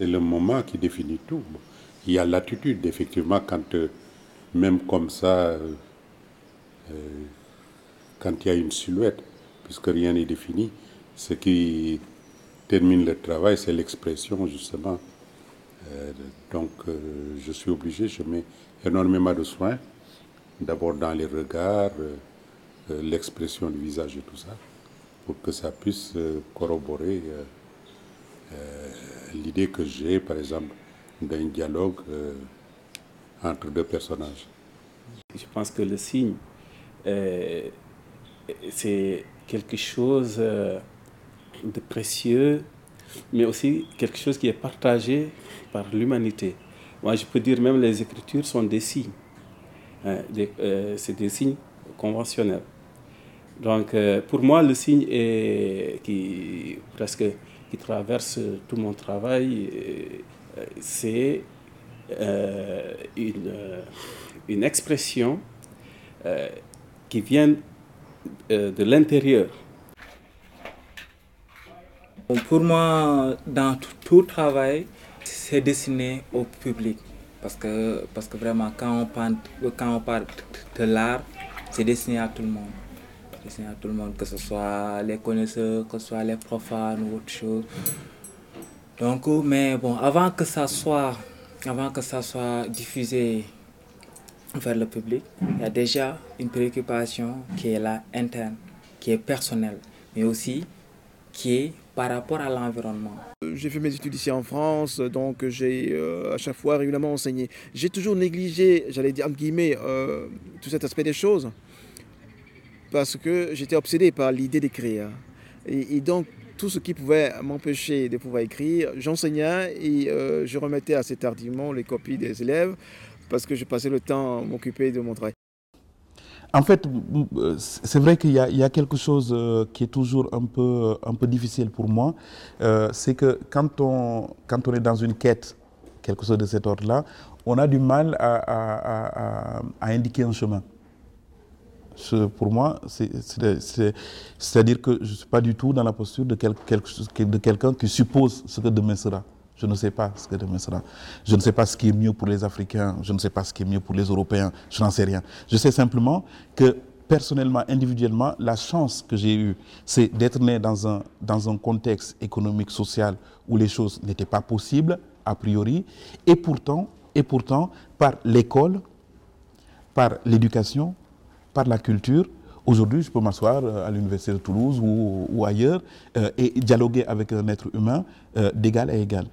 C'est le moment qui définit tout. Il y a l'attitude, effectivement, quand euh, même comme ça, euh, euh, quand il y a une silhouette, puisque rien n'est défini, ce qui termine le travail, c'est l'expression, justement. donc, je suis obligé, je mets énormément de soins, d'abord dans les regards, l'expression du visage et tout ça, pour que ça puisse corroborer l'idée que j'ai, par exemple, d'un dialogue euh, entre deux personnages. Je pense que le signe, euh, c'est quelque chose euh, de précieux, mais aussi quelque chose qui est partagé par l'humanité. Moi, je peux dire même les écritures sont des signes. Hein, c'est des signes conventionnels. Donc, pour moi, le signe est qui presque qui traverse tout mon travail, euh, c'est euh, une, euh, une, expression qui vient de l'intérieur. Pour moi, dans tout, travail, c'est destiné au public. Parce que, parce que vraiment, quand on parle, quand on parle de l'art, c'est destiné à tout le monde à tout le monde, que ce soit les connaisseurs, que ce soit les profanes ou autre chose. Donc, mais bon, avant que ça soit, avant que ça soit diffusé vers le public, il y a déjà une préoccupation qui est là interne, qui est personnelle, mais aussi qui est par rapport à l'environnement. J'ai fait mes études ici en France, donc j'ai euh, à chaque fois régulièrement enseigné. J'ai toujours négligé, j'allais dire entre guillemets, euh, tout cet aspect des choses parce que j'étais obsédé par l'idée d'écrire. Et, donc, tout ce qui pouvait m'empêcher de pouvoir écrire, j'enseignais et euh, je remettais assez tardivement les copies des élèves parce que je passais le temps à m'occuper de mon travail. En fait, c'est vrai qu'il y, a quelque chose euh, qui est toujours un peu, difficile pour moi. Euh, c'est que quand on est dans une quête, quelque chose de cet ordre-là, on a du mal à indiquer un chemin pour moi, c'est-à-dire que je ne suis pas du tout dans la posture de, de quelqu'un qui suppose ce que demain sera. Je ne sais pas ce que demain sera. Je ne sais pas ce qui est mieux pour les Africains, je ne sais pas ce qui est mieux pour les Européens, je n'en sais rien. Je sais simplement que personnellement, individuellement, la chance que j'ai eue, c'est d'être né dans un, dans un contexte économique, social, où les choses n'étaient pas possibles, a priori, et pourtant, et pourtant par l'école, par l'éducation, par la culture. Aujourd'hui, je peux m'asseoir euh, à l'Université de Toulouse ou, ailleurs euh, et dialoguer avec un être humain euh, d'égal à égal.